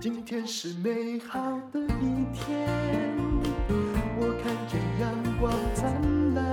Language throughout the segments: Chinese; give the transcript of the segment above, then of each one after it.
今天是美好的一天，我看见阳光灿烂。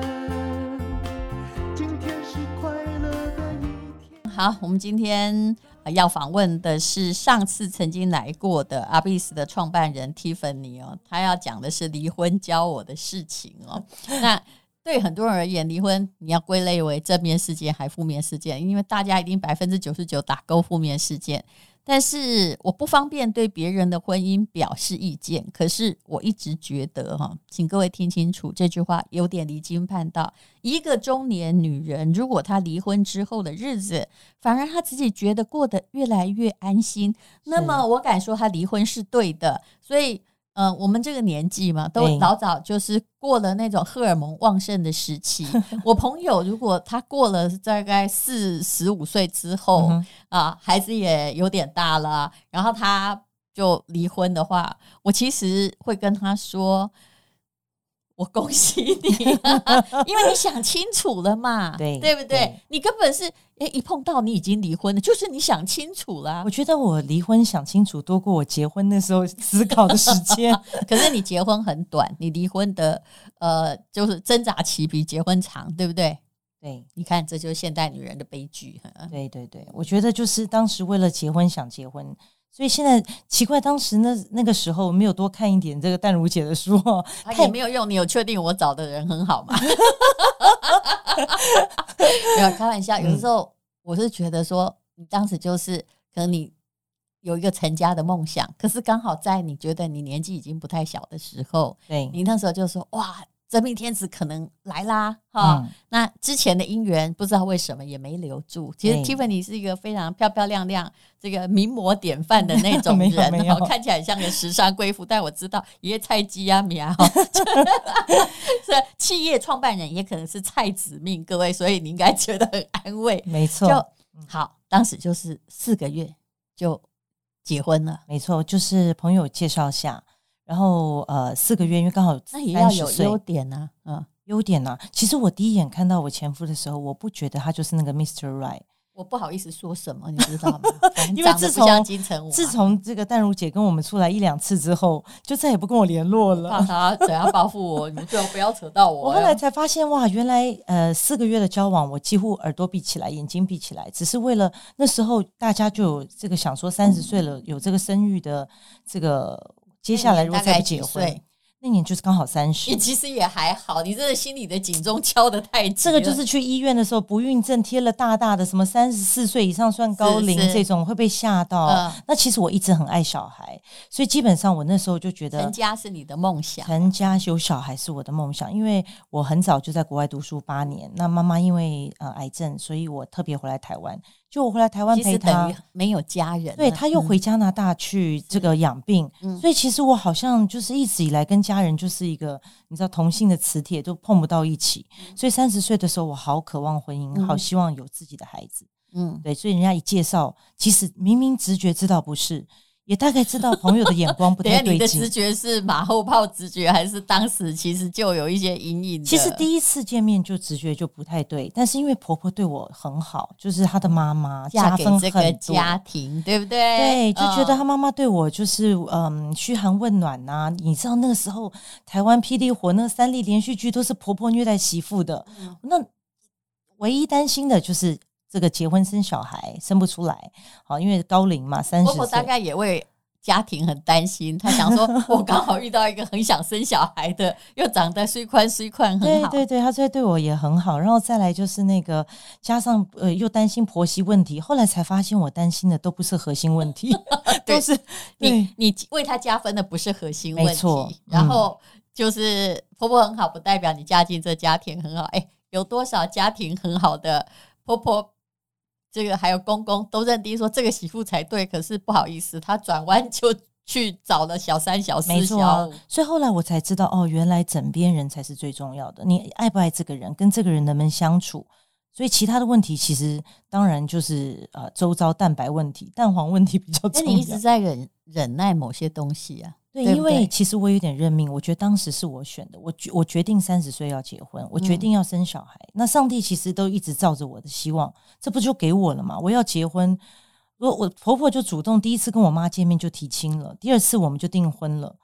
今天是快乐的一天。好，我们今天要访问的是上次曾经来过的 ABIS 的创办人 Tiffany 哦，他要讲的是离婚教我的事情哦。那对很多人而言，离婚你要归类为正面事件还负面事件？因为大家一定百分之九十九打勾负面事件。但是我不方便对别人的婚姻表示意见，可是我一直觉得哈，请各位听清楚这句话有点离经叛道。一个中年女人，如果她离婚之后的日子，反而她自己觉得过得越来越安心，那么我敢说她离婚是对的。所以。嗯、呃，我们这个年纪嘛，都老早就是过了那种荷尔蒙旺盛的时期。我朋友如果他过了大概四十五岁之后、嗯、啊，孩子也有点大了，然后他就离婚的话，我其实会跟他说。我恭喜你，因为你想清楚了嘛，对对不对？对你根本是诶，一碰到你已经离婚了，就是你想清楚了。我觉得我离婚想清楚多过我结婚那时候思考的时间。可是你结婚很短，你离婚的呃，就是挣扎期比结婚长，对不对？对，你看，这就是现代女人的悲剧。对对对，我觉得就是当时为了结婚想结婚。所以现在奇怪，当时那那个时候没有多看一点这个淡如姐的书，他也没有用。你有确定我找的人很好吗？没有开玩笑，有的时候我是觉得说，你当时就是可能你有一个成家的梦想，可是刚好在你觉得你年纪已经不太小的时候，对你那时候就说哇。真命天子可能来啦，哈、嗯！那之前的姻缘不知道为什么也没留住。其实 Tiffany 是一个非常漂漂亮亮、这个名模典范的那种 人，看起来像个时尚贵妇。但我知道，爷菜鸡啊，苗是 企业创办人，也可能是菜子命，各位，所以你应该觉得很安慰。没错，就好，当时就是四个月就结婚了。没错，就是朋友介绍下。然后呃，四个月，因为刚好那也要有优点呢、啊，嗯，优点呢、啊。其实我第一眼看到我前夫的时候，我不觉得他就是那个 Mr. Right。我不好意思说什么，你知道吗？因为自从自从这个淡如姐跟我们出来一两次之后，就再也不跟我联络了。怕他怎样报复我？你们最好不要扯到我。我后来才发现，哇，原来呃四个月的交往，我几乎耳朵闭起来，眼睛闭起来，只是为了那时候大家就有这个想说三十岁了、嗯、有这个生育的这个。接下来如果再不结婚，那年就是刚好三十。你其实也还好，你这个心里的警钟敲得太。这个就是去医院的时候，不孕症贴了大大的什么三十四岁以上算高龄这种会被吓到。嗯。那其实我一直很爱小孩，所以基本上我那时候就觉得成家是你的梦想，成家有小孩是我的梦想，因为我很早就在国外读书八年。那妈妈因为呃癌症，所以我特别回来台湾。就我回来台湾陪他，没有家人，对，他又回加拿大去这个养病，嗯，所以其实我好像就是一直以来跟家人就是一个你知道同性的磁铁都碰不到一起，所以三十岁的时候我好渴望婚姻，好希望有自己的孩子，嗯，对，所以人家一介绍，其实明明直觉知道不是。也大概知道朋友的眼光不太 对劲。你的直觉是马后炮直觉，还是当时其实就有一些阴影？其实第一次见面就直觉就不太对，但是因为婆婆对我很好，就是她的妈妈嫁给这个家庭，对不对？对，就觉得她妈妈对我就是嗯嘘寒问暖呐、啊。你知道那个时候台湾霹雳火那三立连续剧都是婆婆虐待媳妇的，嗯、那唯一担心的就是。这个结婚生小孩生不出来，好，因为高龄嘛，三十。婆婆大概也为家庭很担心，她想说，我刚好遇到一个很想生小孩的，又长得虽宽虽宽，很好。对对对，她这对我也很好。然后再来就是那个，加上呃，又担心婆媳问题。后来才发现，我担心的都不是核心问题，都是你你为她加分的不是核心问题。没错，然后就是婆婆很好，不代表你嫁进这家庭很好。哎，有多少家庭很好的婆婆？这个还有公公都认定说这个媳妇才对，可是不好意思，他转弯就去找了小三、小四、小五。啊，所以后来我才知道，哦，原来枕边人才是最重要的。你爱不爱这个人，跟这个人能不能相处？所以其他的问题其实当然就是呃，周遭蛋白问题、蛋黄问题比较重要。那你一直在忍忍耐某些东西啊？对，因为其实我有点认命，我觉得当时是我选的，我决我决定三十岁要结婚，我决定要生小孩。嗯、那上帝其实都一直照着我的希望，这不就给我了吗？我要结婚，我我婆婆就主动第一次跟我妈见面就提亲了，第二次我们就订婚了。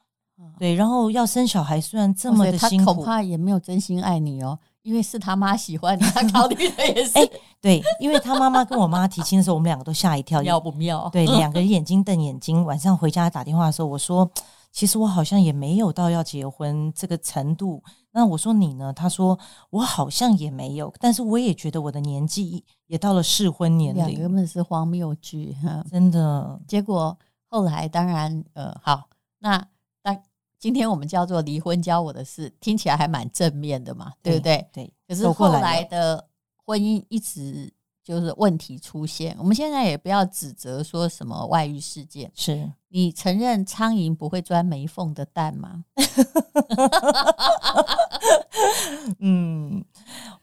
对，然后要生小孩，虽然这么的辛苦，他恐怕也没有真心爱你哦，因为是他妈喜欢你，他考虑的也是。哎，对，因为他妈妈跟我妈提亲的时候，我们两个都吓一跳，妙不妙？对，两个人眼睛瞪眼睛。晚上回家打电话的时候，我说，其实我好像也没有到要结婚这个程度。那我说你呢？他说我好像也没有，但是我也觉得我的年纪也到了适婚年龄。根本是荒谬剧，真的。结果后来当然，呃，好，那。今天我们叫做离婚教我的事，听起来还蛮正面的嘛，对不对？对。对，可是后来的婚姻一直就是问题出现。我们现在也不要指责说什么外遇事件，是你承认苍蝇不会钻没缝的蛋吗？嗯，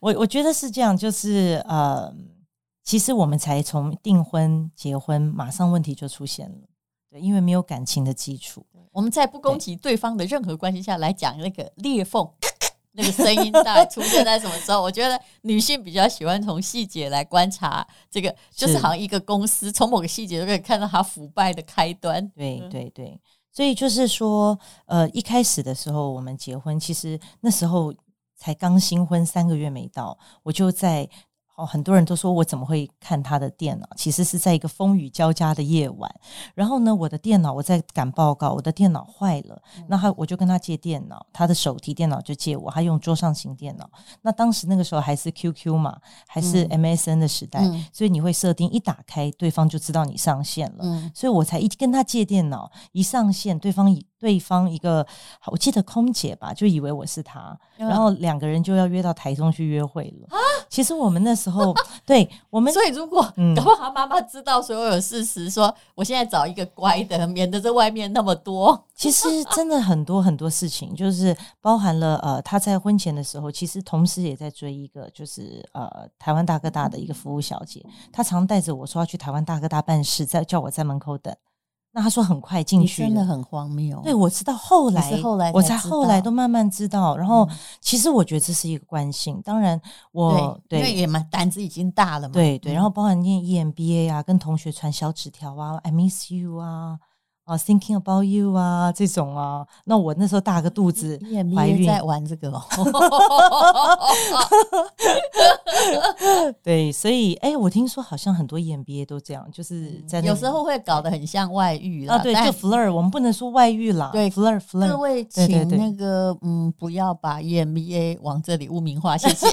我我觉得是这样，就是呃，其实我们才从订婚结婚，马上问题就出现了，对，因为没有感情的基础。我们在不攻击对方的任何关系下来讲那个裂缝那个声音大概出现在什么时候？我觉得女性比较喜欢从细节来观察这个，就是好像一个公司从某个细节就可以看到它腐败的开端。对对对，所以就是说，呃，一开始的时候我们结婚，其实那时候才刚新婚三个月没到，我就在。哦，很多人都说我怎么会看他的电脑？其实是在一个风雨交加的夜晚。然后呢，我的电脑我在赶报告，我的电脑坏了，那他我就跟他借电脑，他的手提电脑就借我，他用桌上型电脑。那当时那个时候还是 QQ 嘛，还是 MSN 的时代，嗯、所以你会设定一打开，对方就知道你上线了。嗯、所以我才一跟他借电脑，一上线，对方以对方一个我记得空姐吧，就以为我是他，嗯、然后两个人就要约到台中去约会了。啊、其实我们那时候，对我们，所以如果搞不好妈妈知道所有事实，说我现在找一个乖的，免得在外面那么多。其实真的很多很多事情，就是包含了呃，他在婚前的时候，其实同时也在追一个，就是呃台湾大哥大的一个服务小姐，她常带着我说要去台湾大哥大办事，在叫我在门口等。那他说很快进去，真的很荒谬。对，我知道后来，后来我才后来都慢慢知道。然后，其实我觉得这是一个惯性。当然，我对，因为也蛮胆子已经大了嘛。对对，然后包含念 EMBA 啊，跟同学传小纸条啊，I miss you 啊。啊，thinking about you 啊，这种啊，那我那时候大个肚子，怀孕在玩这个哦。对，所以哎、欸，我听说好像很多 EMBA 都这样，就是在有时候会搞得很像外遇啦。啊，对，就 flirt，我们不能说外遇啦。对，flirt flirt。各位，请那个嗯，不要把 EMBA 往这里污名化，谢谢。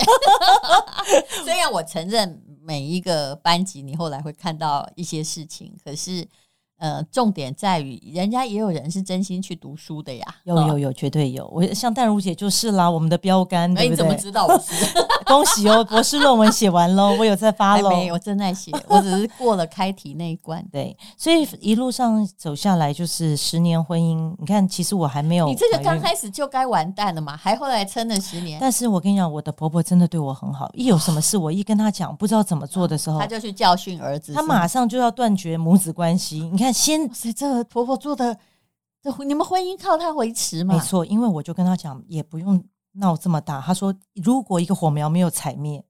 虽然我承认每一个班级你后来会看到一些事情，可是。呃，重点在于，人家也有人是真心去读书的呀。有有有，绝对有。我像淡如姐就是啦，我们的标杆，对不对？你怎么知道我是？恭喜哦，博士论文写完喽，我有在发喽。没有，我正在写，我只是过了开题那一关。对，所以一路上走下来就是十年婚姻。你看，其实我还没有，你这个刚开始就该完蛋了嘛，还后来撑了十年。但是我跟你讲，我的婆婆真的对我很好，一有什么事，我一跟她讲不知道怎么做的时候，她就去教训儿子，她马上就要断绝母子关系。你看，先这。婆婆做的，这你们婚姻靠她维持吗？没错，因为我就跟她讲，也不用闹这么大。她说，如果一个火苗没有踩灭，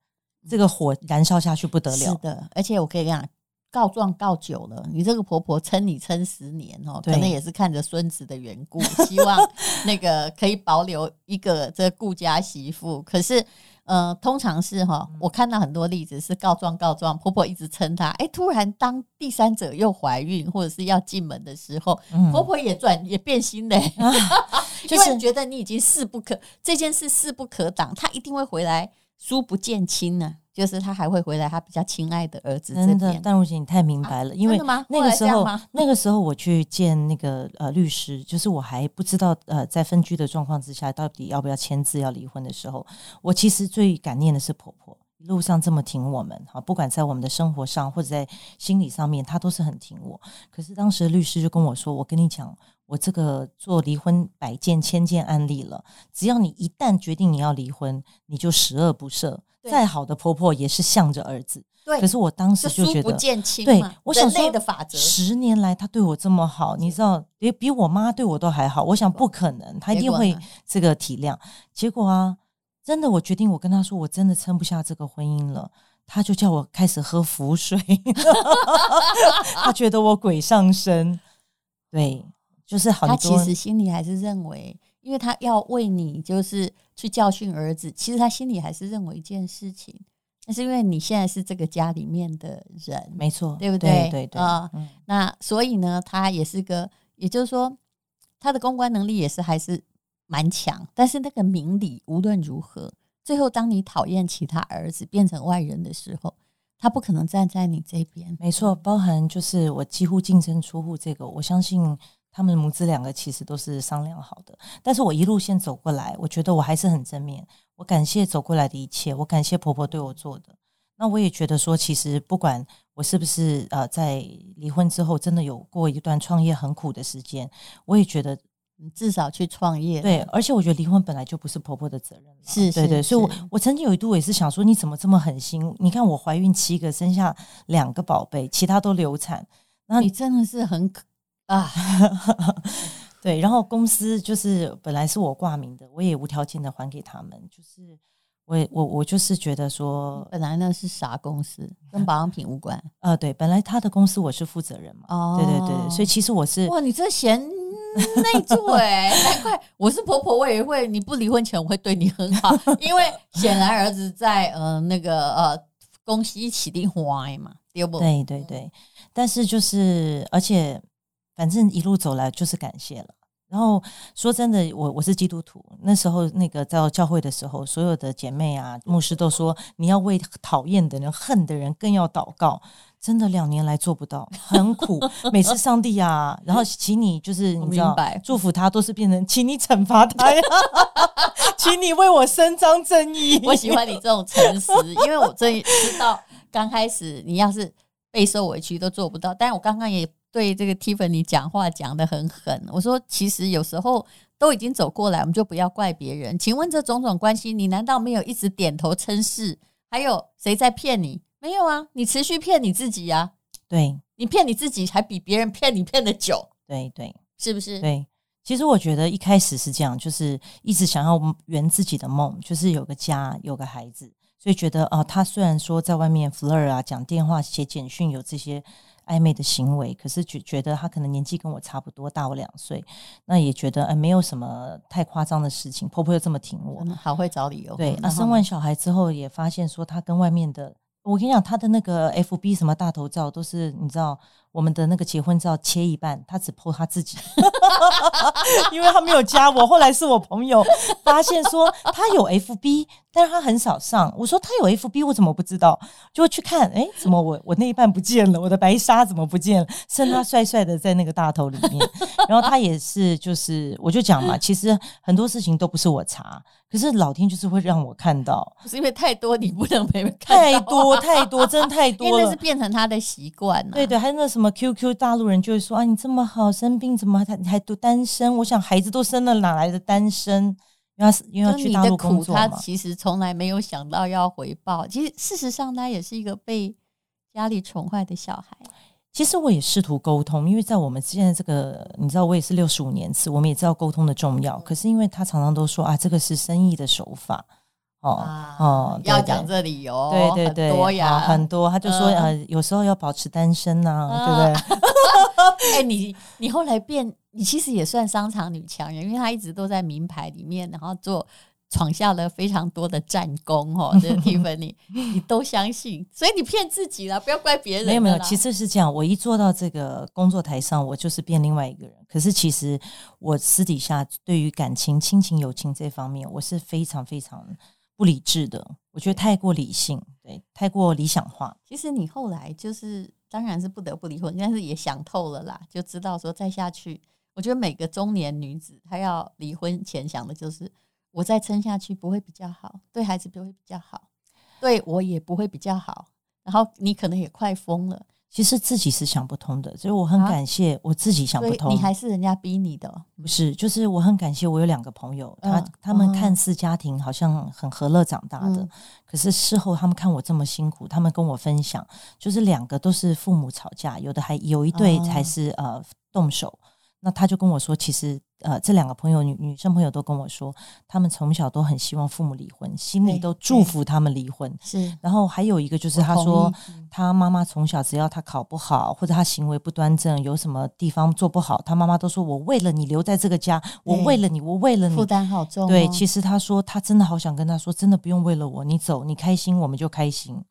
这个火燃烧下去不得了。是的，而且我可以跟你讲，告状告久了，你这个婆婆撑你撑十年哦，对可能也是看着孙子的缘故，希望那个可以保留一个这个顾家媳妇。可是。呃，通常是哈，我看到很多例子是告状告状，婆婆一直撑她，哎，突然当第三者又怀孕或者是要进门的时候，嗯、婆婆也转也变心嘞，啊就是、因为觉得你已经势不可这件事势不可挡，她一定会回来，疏不见亲呢。就是他还会回来，他比较亲爱的儿子这边。真的，但如姐，你太明白了，啊、因为那个时候，那个时候我去见那个呃律师，就是我还不知道呃在分居的状况之下，到底要不要签字要离婚的时候，我其实最感念的是婆婆，一路上这么挺我们哈，不管在我们的生活上或者在心理上面，她都是很挺我。可是当时律师就跟我说：“我跟你讲，我这个做离婚百件千件案例了，只要你一旦决定你要离婚，你就十恶不赦。”再好的婆婆也是向着儿子，对，可是我当时就觉得对，我想说的法则，十年来他对我这么好，你知道，比比我妈对我都还好。我想不可能，他一定会这个体谅。结果啊，真的，我决定，我跟他说，我真的撑不下这个婚姻了。他就叫我开始喝符水，他觉得我鬼上身。对，就是好。他其实心里还是认为，因为他要为你就是去教训儿子，其实他心里还是认为一件事情。那是因为你现在是这个家里面的人，没错，对不对？对对对啊，嗯、那所以呢，他也是个，也就是说，他的公关能力也是还是蛮强。但是那个明理，无论如何，最后当你讨厌其他儿子变成外人的时候，他不可能站在你这边。没错，包含就是我几乎净身出户这个，我相信他们母子两个其实都是商量好的。但是我一路线走过来，我觉得我还是很正面。我感谢走过来的一切，我感谢婆婆对我做的。那我也觉得说，其实不管我是不是呃，在离婚之后真的有过一段创业很苦的时间，我也觉得至少去创业。对，而且我觉得离婚本来就不是婆婆的责任。是，对对。所以我，我我曾经有一度也是想说，你怎么这么狠心？你看我怀孕七个，生下两个宝贝，其他都流产，那你真的是很可啊。对，然后公司就是本来是我挂名的，我也无条件的还给他们。就是我我我就是觉得说，本来那是啥公司，跟保养品无关。呃，对，本来他的公司我是负责人嘛。哦，对对对，所以其实我是哇，你这嫌内助哎，难怪我是婆婆，我也会你不离婚前我会对你很好，因为显然儿子在呃那个呃公司一起的花嘛，对不？对对对，但是就是而且。反正一路走来就是感谢了。然后说真的，我我是基督徒，那时候那个在教会的时候，所有的姐妹啊、牧师都说，你要为讨厌的人、恨的人更要祷告。真的两年来做不到，很苦。每次上帝啊，然后请你就是你知道祝福他，都是变成请你惩罚他呀，请你为我伸张正义。我喜欢你这种诚实，因为我真知道刚开始你要是备受委屈都做不到，但是我刚刚也。对这个 Tiffany 讲话讲得很狠，我说其实有时候都已经走过来，我们就不要怪别人。请问这种种关系，你难道没有一直点头称是？还有谁在骗你？没有啊，你持续骗你自己呀、啊。对，你骗你自己，还比别人骗你骗的久。对对，是不是？对，其实我觉得一开始是这样，就是一直想要圆自己的梦，就是有个家，有个孩子，所以觉得哦，他虽然说在外面 flirt 啊，讲电话、写简讯，有这些。暧昧的行为，可是觉觉得他可能年纪跟我差不多，大我两岁，那也觉得哎，没有什么太夸张的事情。婆婆又这么挺我，好会找理由。对，那生完小孩之后，也发现说他跟外面的，我跟你讲，他的那个 FB 什么大头照都是你知道。我们的那个结婚照切一半，他只 po 他自己，因为他没有加我。后来是我朋友发现说他有 FB，但是他很少上。我说他有 FB，我怎么不知道？就去看，哎，怎么我我那一半不见了？我的白纱怎么不见了？剩他帅帅的在那个大头里面。然后他也是，就是我就讲嘛，其实很多事情都不是我查，可是老天就是会让我看到，是因为太多你不能没看到，太多太多，真的太多了，因为那是变成他的习惯了。对对，还有那什么。Q Q 大陆人就会说啊，你这么好，生病怎么还还都单身？我想孩子都生了，哪来的单身？因为因为要去大陆工作嘛。他其实从来没有想到要回报。其实事实上，他也是一个被家里宠坏的小孩。其实我也试图沟通，因为在我们现在这个，你知道，我也是六十五年次，我们也知道沟通的重要。可是因为他常常都说啊，这个是生意的手法。哦哦，要讲这理由，对对对，很多呀，很多。他就说呃，有时候要保持单身呐，对不对？哎，你你后来变，你其实也算商场女强人，因为她一直都在名牌里面，然后做闯下了非常多的战功哦。这个 Tiffany，你都相信，所以你骗自己了，不要怪别人。没有没有，其实是这样。我一坐到这个工作台上，我就是变另外一个人。可是其实我私底下对于感情、亲情、友情这方面，我是非常非常。不理智的，我觉得太过理性，对，太过理想化。其实你后来就是，当然是不得不离婚，但是也想透了啦，就知道说再下去，我觉得每个中年女子她要离婚前想的就是，我再撑下去不会比较好，对孩子不会比较好，对我也不会比较好。然后你可能也快疯了，其实自己是想不通的，所以我很感谢我自己想不通。你还是人家逼你的？不是，就是我很感谢我有两个朋友，他他们看似家庭好像很和乐长大的，可是事后他们看我这么辛苦，他们跟我分享，就是两个都是父母吵架，有的还有一对才是呃动手。那他就跟我说，其实呃，这两个朋友女女生朋友都跟我说，他们从小都很希望父母离婚，心里都祝福他们离婚。是，然后还有一个就是他说，他妈妈从小只要他考不好或者他行为不端正，有什么地方做不好，他妈妈都说我为了你留在这个家，我为了你，我为了你，负担好重。对，其实他说他真的好想跟他说，真的不用为了我，你走，你开心我们就开心。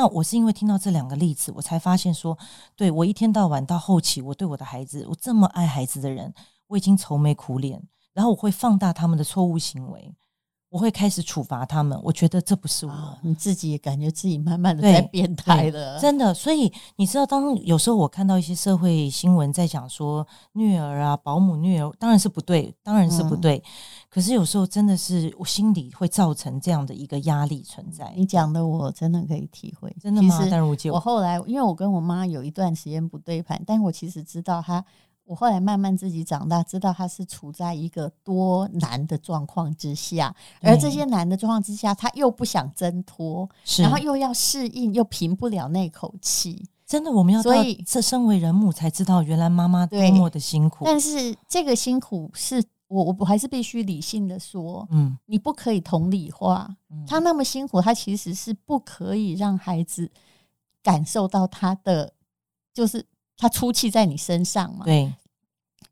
那我是因为听到这两个例子，我才发现说，对，我一天到晚到后期，我对我的孩子，我这么爱孩子的人，我已经愁眉苦脸，然后我会放大他们的错误行为。我会开始处罚他们，我觉得这不是我，哦、你自己也感觉自己慢慢的在变态了，真的。所以你知道，当有时候我看到一些社会新闻在讲说虐儿啊、保姆虐儿，当然是不对，当然是不对。嗯、可是有时候真的是我心里会造成这样的一个压力存在。你讲的我真的可以体会，真的吗？但如，我后来因为我跟我妈有一段时间不对盘，但我其实知道她。我后来慢慢自己长大，知道他是处在一个多难的状况之下，而这些难的状况之下，他又不想挣脱，然后又要适应，又平不了那口气。真的，我们要所以这身为人母才知道，原来妈妈多么的辛苦。但是这个辛苦是我，我还是必须理性的说，嗯，你不可以同理化。他那么辛苦，他其实是不可以让孩子感受到他的，就是他出气在你身上嘛，对。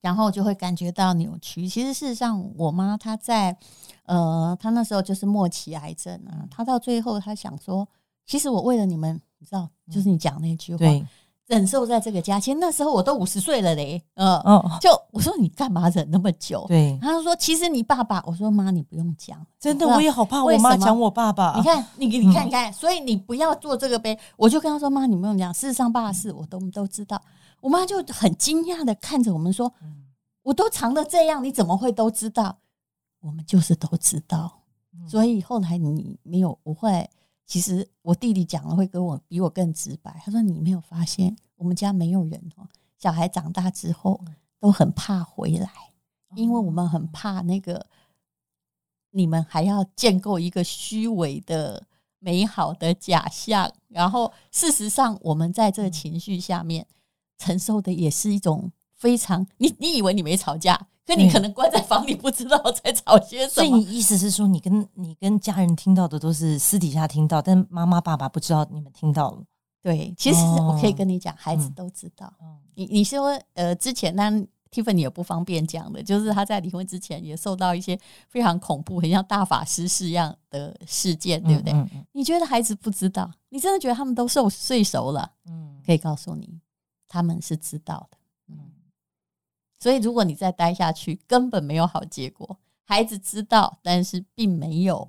然后就会感觉到扭曲。其实事实上，我妈她在，呃，她那时候就是末期癌症啊。她到最后，她想说，其实我为了你们，你知道，就是你讲那句话，对，忍受在这个家。其实那时候我都五十岁了嘞，嗯嗯，就我说你干嘛忍那么久？对，她就说其实你爸爸，我说妈，你不用讲，真的，我也好怕我妈讲我爸爸。你看，你你看看，所以你不要做这个呗。我就跟她说，妈，你不用讲。事实上，爸的事我都都知道。我妈就很惊讶的看着我们说：“我都藏的这样，你怎么会都知道？我们就是都知道。所以后来你没有，不会其实我弟弟讲了会跟我比我更直白。他说你没有发现我们家没有人哦，小孩长大之后都很怕回来，因为我们很怕那个你们还要建构一个虚伪的美好的假象，然后事实上我们在这个情绪下面。”承受的也是一种非常，你你以为你没吵架，可你可能关在房里不知道在吵些什么。所以你意思是说，你跟你跟家人听到的都是私底下听到，但妈妈爸爸不知道你们听到了。对，其实我可以跟你讲，孩子都知道。你你说呃，之前那 Tiffany 也不方便讲的，就是他在离婚之前也受到一些非常恐怖、很像大法师式样的事件，对不对？你觉得孩子不知道？你真的觉得他们都受睡熟了？嗯，可以告诉你。他们是知道的，嗯，所以如果你再待下去，根本没有好结果。孩子知道，但是并没有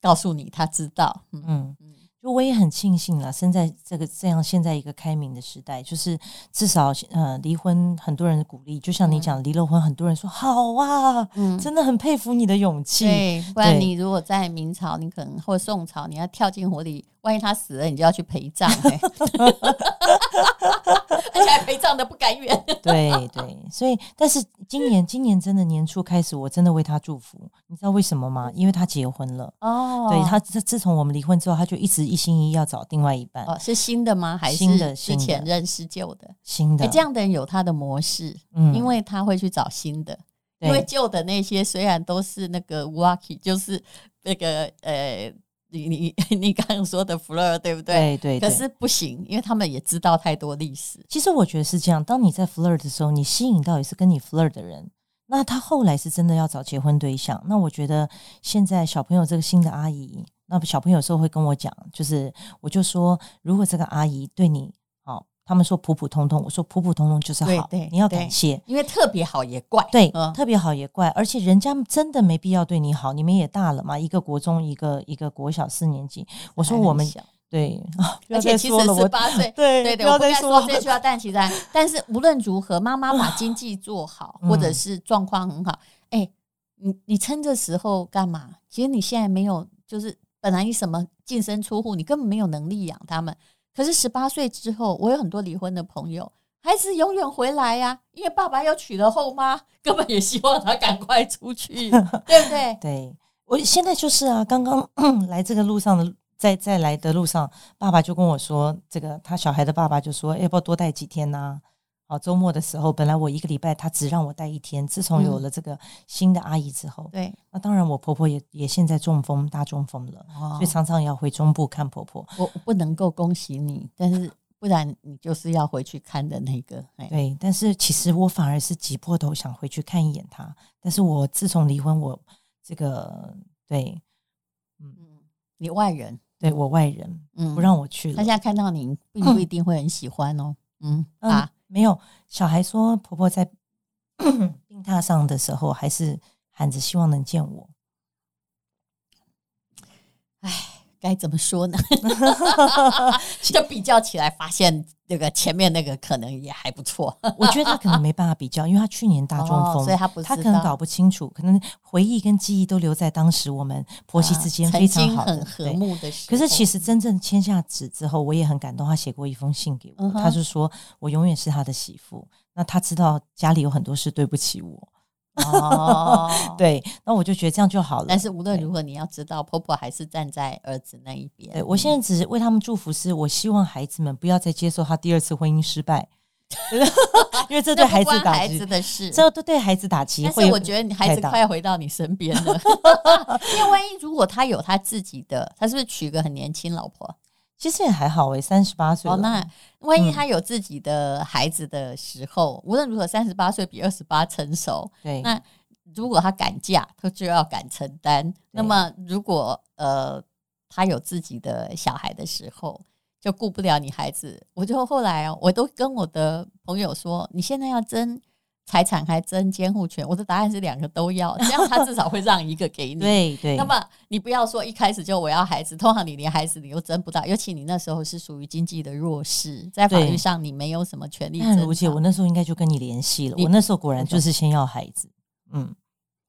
告诉你他知道，嗯。嗯就我也很庆幸了，生在这个这样现在一个开明的时代，就是至少呃离婚很多人的鼓励，就像你讲离了婚，很多人说好啊，嗯，真的很佩服你的勇气。对，不然你如果在明朝，你可能或宋朝，你要跳进火里，万一他死了，你就要去陪葬，欸 而且还陪葬的不甘愿。对对，所以但是今年今年真的年初开始，我真的为他祝福，你知道为什么吗？因为他结婚了哦，对他自自从我们离婚之后，他就一直。一心一意要找另外一半哦，是新的吗？还是新的？之前认识旧的？新的。这样的人有他的模式，嗯，因为他会去找新的，因为旧的那些虽然都是那个 Waki，就是那个呃，你你 你刚刚说的 Flirt，对不对？对对。可是不行，因为他们也知道太多历史。其实我觉得是这样，当你在 Flirt 的时候，你吸引到也是跟你 Flirt 的人，那他后来是真的要找结婚对象。那我觉得现在小朋友这个新的阿姨。那小朋友有时候会跟我讲，就是我就说，如果这个阿姨对你好，他们说普普通通，我说普普通通就是好，对对，你要感谢，因为特别好也怪，对，嗯、特别好也怪，而且人家真的没必要对你好，你们也大了嘛，一个国中，一个一个国小四年级，我说我们对，而且其实十八岁，对对对，我不该说这句话，但其实，但是无论如何，妈妈把经济做好，或者是状况很好，哎、欸，你你撑这时候干嘛？其实你现在没有，就是。本来你什么净身出户，你根本没有能力养他们。可是十八岁之后，我有很多离婚的朋友，孩子永远回来呀、啊，因为爸爸又娶了后妈，根本也希望他赶快出去，对不对？对，我现在就是啊，刚刚 来这个路上的，在在来的路上，爸爸就跟我说，这个他小孩的爸爸就说，要不要多带几天呢、啊？好，周末的时候，本来我一个礼拜他只让我带一天。自从有了这个新的阿姨之后，嗯、对，那当然我婆婆也也现在中风，大中风了，哦、所以常常要回中部看婆婆。我不能够恭喜你，但是不然你就是要回去看的那个。对，但是其实我反而是挤破头想回去看一眼她。但是我自从离婚，我这个对，嗯，你外人，对我外人，嗯，不让我去了。他现在看到你，并不 一定会很喜欢哦。嗯，嗯啊。没有，小孩说婆婆在 病榻上的时候，还是喊着希望能见我。哎，该怎么说呢？就比较起来，发现那个前面那个可能也还不错。我觉得他可能没办法比较，因为他去年大中风，哦、所以他不他可能搞不清楚，可能回忆跟记忆都留在当时我们婆媳之间非常好的、啊、很和睦的时候。可是其实真正签下纸之后，我也很感动。他写过一封信给我，嗯、他就说我永远是他的媳妇。那他知道家里有很多事对不起我。哦，对，那我就觉得这样就好了。但是无论如何，你要知道，婆婆还是站在儿子那一边。对，我现在只是为他们祝福，是我希望孩子们不要再接受他第二次婚姻失败，因为这对孩子打击，这都对孩子打击。但是我觉得你孩子快要回到你身边了，因为万一如果他有他自己的，他是不是娶个很年轻老婆？其实也还好诶，三十八岁。哦，那万一他有自己的孩子的时候，嗯、无论如何，三十八岁比二十八成熟。对，那如果他敢嫁，他就要敢承担。那么，如果呃他有自己的小孩的时候，就顾不了你孩子。我就后来我都跟我的朋友说，你现在要争。财产还争监护权，我的答案是两个都要，这样他至少会让一个给你。对对。那么你不要说一开始就我要孩子，通常你连孩子你又争不到，尤其你那时候是属于经济的弱势，在法律上你没有什么权利。但如姐，我那时候应该就跟你联系了。我那时候果然就是先要孩子。嗯，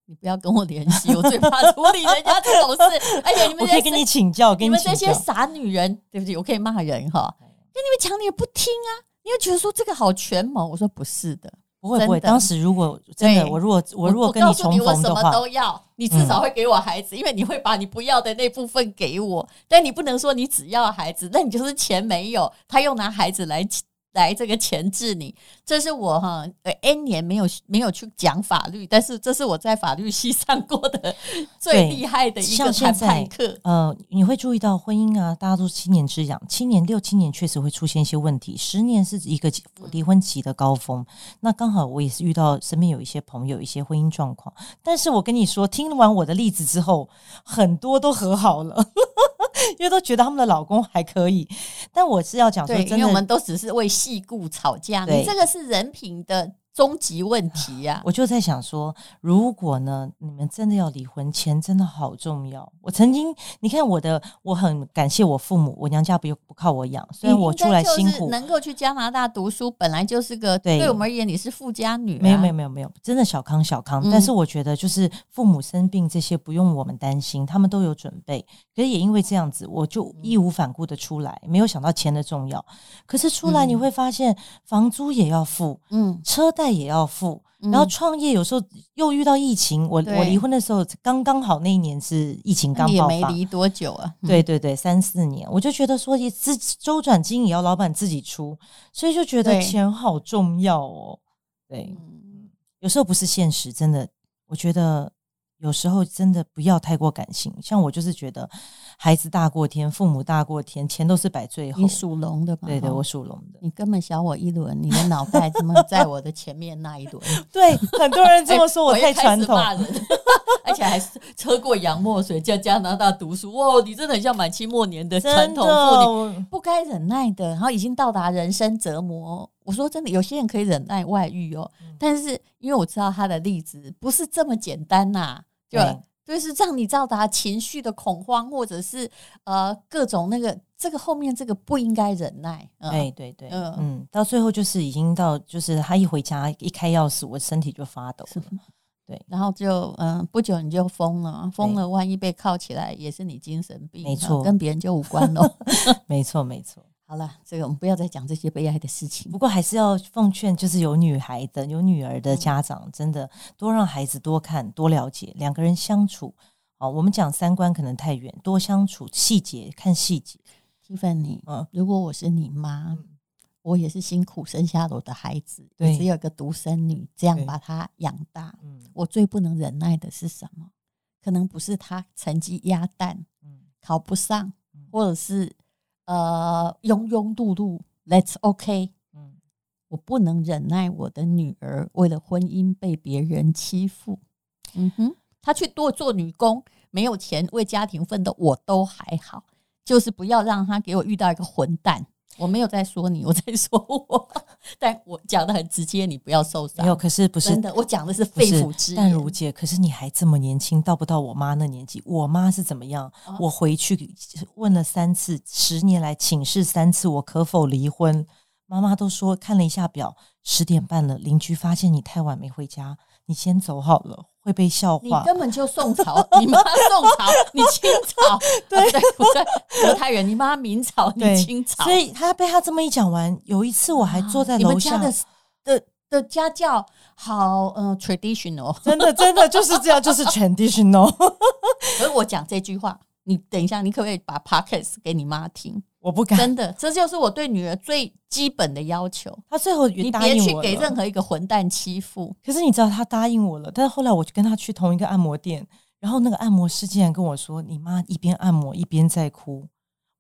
你不要跟我联系，我最怕处理人家这种事。而且你们我可以跟你请教，跟你，你们这些傻女人，对不起，我可以骂人哈。跟你们讲你也不听啊，你又觉得说这个好权谋，我说不是的。不会不会，当时如果真的我如果我如果跟你重逢的话，我什么都要，你至少会给我孩子，因为你会把你不要的那部分给我，但你不能说你只要孩子，那你就是钱没有，他又拿孩子来。来这个钳制你，这是我哈呃 N 年没有没有去讲法律，但是这是我在法律系上过的最厉害的一个谈判课。呃，你会注意到婚姻啊，大家都是七年之痒，七年六七年确实会出现一些问题，十年是一个离婚期的高峰。嗯、那刚好我也是遇到身边有一些朋友一些婚姻状况，但是我跟你说，听完我的例子之后，很多都和好了。因为都觉得他们的老公还可以，但我是要讲说，真的，因为我们都只是为细故吵架，你这个是人品的。终极问题呀、啊！我就在想说，如果呢，你们真的要离婚，钱真的好重要。我曾经，你看我的，我很感谢我父母，我娘家不不靠我养，虽然我出来辛苦，能够去加拿大读书，本来就是个对，对我们而言，你是富家女、啊。没有没有没有没有，真的小康小康。嗯、但是我觉得，就是父母生病这些不用我们担心，他们都有准备。可是也因为这样子，我就义无反顾的出来，没有想到钱的重要。可是出来你会发现，房租也要付，嗯，车贷。也要付，然后创业有时候又遇到疫情。我我离婚的时候刚刚好那一年是疫情刚爆发，也没离多久啊。对对对，三四年，我就觉得说，自周转金也要老板自己出，所以就觉得钱好重要哦。对，有时候不是现实，真的，我觉得。有时候真的不要太过感性，像我就是觉得孩子大过天，父母大过天，钱都是摆最后。你属龙的吧？对对，我属龙的。你根本小我一轮，你的脑袋怎么 在我的前面那一轮？对，很多人这么说我太传统，而且还是喝过洋墨水，在加拿大读书。哇，你真的很像满清末年的传统妇女，不该忍耐的，然后已经到达人生折磨。我说真的，有些人可以忍耐外遇哦，但是因为我知道他的例子不是这么简单呐、啊。对，对就是让你到达情绪的恐慌，或者是呃各种那个这个后面这个不应该忍耐。嗯、对对对，嗯嗯，到最后就是已经到，就是他一回家一开钥匙，我身体就发抖了。对，然后就嗯、呃，不久你就疯了，疯了，万一被铐起来，也是你精神病，没错，跟别人就无关了。没错没错。好了，这个我们不要再讲这些悲哀的事情。不过还是要奉劝，就是有女孩的、有女儿的家长，真的多让孩子多看、多了解，两个人相处。哦，我们讲三观可能太远，多相处细节，看细节。Tiffany，嗯，如果我是你妈，嗯、我也是辛苦生下我的孩子，对，只有一个独生女，这样把她养大。嗯，我最不能忍耐的是什么？可能不是她成绩鸭蛋，嗯，考不上，或者是呃庸庸碌碌，That's OK。嗯，我不能忍耐我的女儿为了婚姻被别人欺负。嗯哼。她去多做女工，没有钱为家庭奋斗，我都还好，就是不要让她给我遇到一个混蛋。我没有在说你，我在说我，但我讲的很直接，你不要受伤。没有，可是不是真的，我讲的是肺腑之言。但如姐，可是你还这么年轻，到不到我妈那年纪？我妈是怎么样？哦、我回去问了三次，十年来请示三次，我可否离婚？妈妈都说看了一下表，十点半了，邻居发现你太晚没回家，你先走好了。会被笑话，你根本就宋朝，你妈宋朝，你清朝，对、啊、对不对？隔太远，你妈明朝，你清朝，所以他被他这么一讲完，有一次我还坐在楼下，啊、的的的家教好，嗯、呃、，traditional，真的真的就是这样，就是 traditional。而我讲这句话，你等一下，你可不可以把 podcast 给你妈听？我不敢，真的，这就是我对女儿最基本的要求。她最后也答应我，你别去给任何一个混蛋欺负。可是你知道，她答应我了。但是后来我就跟她去同一个按摩店，然后那个按摩师竟然跟我说：“你妈一边按摩一边在哭。”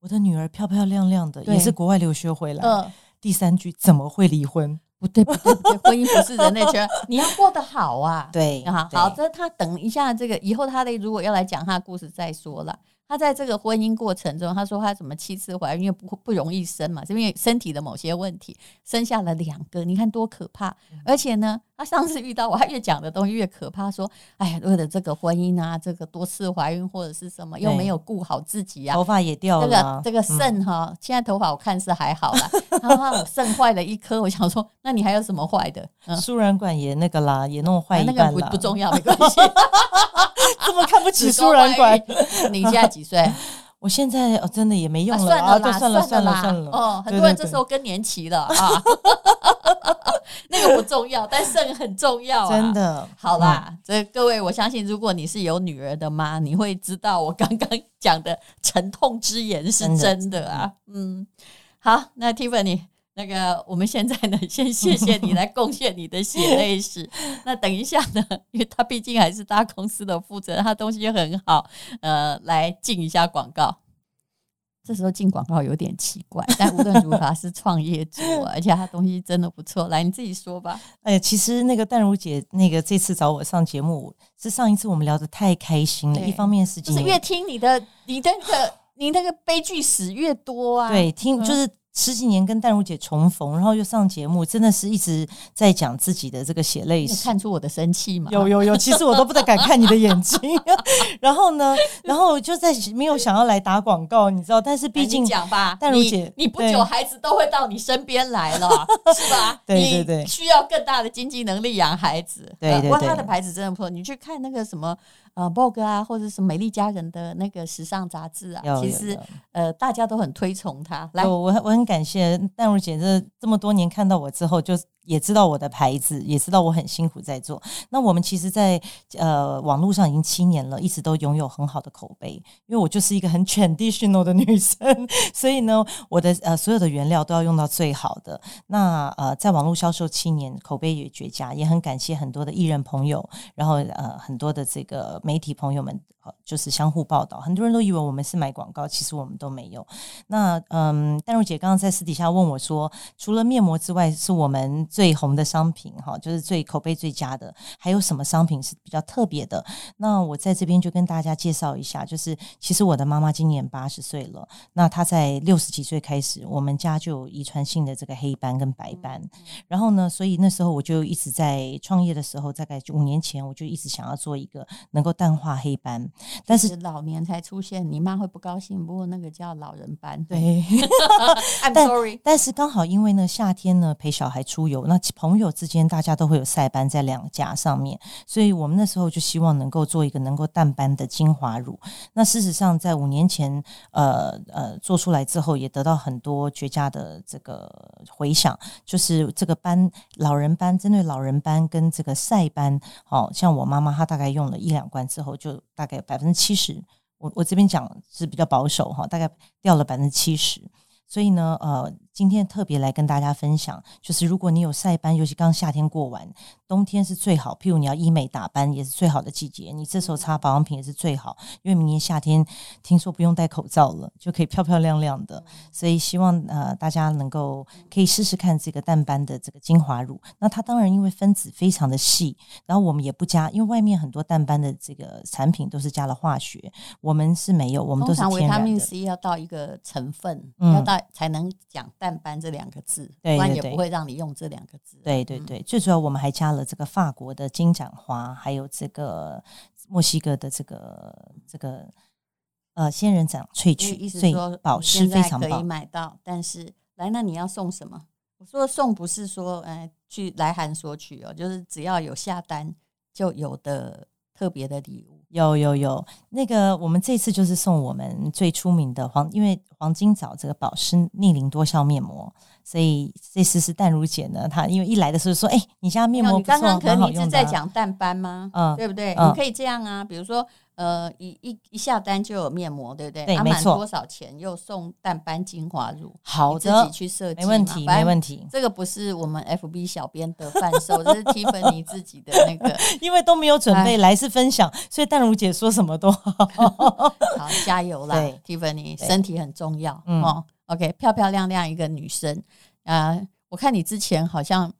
我的女儿漂漂亮亮的，也是国外留学回来。呃、第三句怎么会离婚？不对不对不对，婚姻不是人类圈，你要过得好啊。对，好，好，这他等一下，这个以后他的如果要来讲他的故事再说了。他在这个婚姻过程中，他说他怎么七次怀孕，因为不不容易生嘛，是因为身体的某些问题，生下了两个，你看多可怕！而且呢，他上次遇到我，他越讲的东西越可怕，说，哎呀，为了这个婚姻啊，这个多次怀孕或者是什么，又没有顾好自己啊，头发也掉了，这个这个肾哈，嗯、现在头发我看是还好啦，然后肾坏了一颗，我想说，那你还有什么坏的？输卵管也那个啦，也弄坏一半了，啊、那个不不重要，没关系。这么看不起输卵管？你现在几岁？我现在哦，真的也没用了，算了啦，算了算了算了。哦，很多人这时候更年期了啊，那个不重要，但肾很重要啊。真的，好啦，这各位，我相信如果你是有女儿的妈，你会知道我刚刚讲的沉痛之言是真的啊。嗯，好，那 Tiffany。那个，我们现在呢，先谢谢你来 贡献你的血泪史。那等一下呢，因为他毕竟还是大公司的负责人，他东西很好，呃，来进一下广告。这时候进广告有点奇怪，但无论如何是创业主，而且他东西真的不错。来，你自己说吧。哎，其实那个淡如姐，那个这次找我上节目，是上一次我们聊的太开心了。一方面是就是越听你的，你那个你那个悲剧史越多啊。对，听就是。十几年跟淡如姐重逢，然后又上节目，真的是一直在讲自己的这个血泪史。看出我的生气吗？有有有，其实我都不太敢看你的眼睛。然后呢，然后就在没有想要来打广告，你知道，但是毕竟讲吧，淡如姐你，你不久孩子都会到你身边来了，是吧？对对对，需要更大的经济能力养孩子。对对对，哇，他的牌子真的不错。你去看那个什么。呃，Vogue 啊，或者是美丽佳人的那个时尚杂志啊，其实呃，大家都很推崇它。来，我我很感谢淡如姐，这这么多年看到我之后就。也知道我的牌子，也知道我很辛苦在做。那我们其实在，呃网络上已经七年了，一直都拥有很好的口碑。因为我就是一个很 traditional 的女生，所以呢，我的呃所有的原料都要用到最好的。那呃，在网络销售七年，口碑也绝佳，也很感谢很多的艺人朋友，然后呃很多的这个媒体朋友们。就是相互报道，很多人都以为我们是买广告，其实我们都没有。那嗯，淡如姐刚刚在私底下问我说，除了面膜之外，是我们最红的商品哈，就是最口碑最佳的，还有什么商品是比较特别的？那我在这边就跟大家介绍一下，就是其实我的妈妈今年八十岁了，那她在六十几岁开始，我们家就有遗传性的这个黑斑跟白斑，然后呢，所以那时候我就一直在创业的时候，大概五年前，我就一直想要做一个能够淡化黑斑。但是老年才出现，你妈会不高兴。不过那个叫老人斑，对，I'm sorry。但是刚好因为呢，夏天呢陪小孩出游，那朋友之间大家都会有晒斑在两颊上面，所以我们那时候就希望能够做一个能够淡斑的精华乳。那事实上，在五年前，呃呃做出来之后，也得到很多绝佳的这个回响，就是这个斑老人斑，针对老人斑跟这个晒斑，好像我妈妈她大概用了一两罐之后，就大概百分之七十。我我这边讲是比较保守哈，大概掉了百分之七十。所以呢，呃，今天特别来跟大家分享，就是如果你有晒斑，尤其刚夏天过完，冬天是最好。譬如你要医美打斑，也是最好的季节。你这时候擦保养品也是最好，因为明年夏天听说不用戴口罩了，就可以漂漂亮亮的。所以希望呃大家能够可以试试看这个淡斑的这个精华乳。那它当然因为分子非常的细，然后我们也不加，因为外面很多淡斑的这个产品都是加了化学，我们是没有，我们都是天然的。维他命 C 要到一个成分，嗯、要到。才能讲淡斑这两个字，不然也不会让你用这两个字。对对对，最主要我们还加了这个法国的金盏花，还有这个墨西哥的这个这个呃仙人掌萃取，意思说保湿非常棒，可以买到。但是来，那你要送什么？我说送不是说呃去来函索取哦，就是只要有下单就有的特别的礼物。有有有，那个我们这次就是送我们最出名的黄，因为黄金藻这个保湿逆龄多效面膜，所以这次是淡如姐呢，她因为一来的时候说，哎、欸，你家面膜不错，你刚刚可能一直在讲淡斑吗？嗯，对不对？嗯、你可以这样啊，比如说。呃，一一一下单就有面膜，对不对？对，没错。多少钱又送淡斑精华乳？好的，自己去设计，没问题，没问题。这个不是我们 FB 小编的贩售，这是 Tiffany 自己的那个。因为都没有准备来是分享，所以淡如姐说什么都好。好，加油啦，Tiffany，身体很重要。哦，OK，漂漂亮亮一个女生啊，我看你之前好像。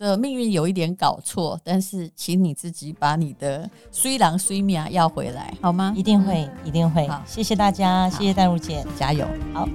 这命运有一点搞错，但是请你自己把你的虽然虽命要回来，好吗？一定会，一定会。好，谢谢大家，谢谢淡如姐，加油。好。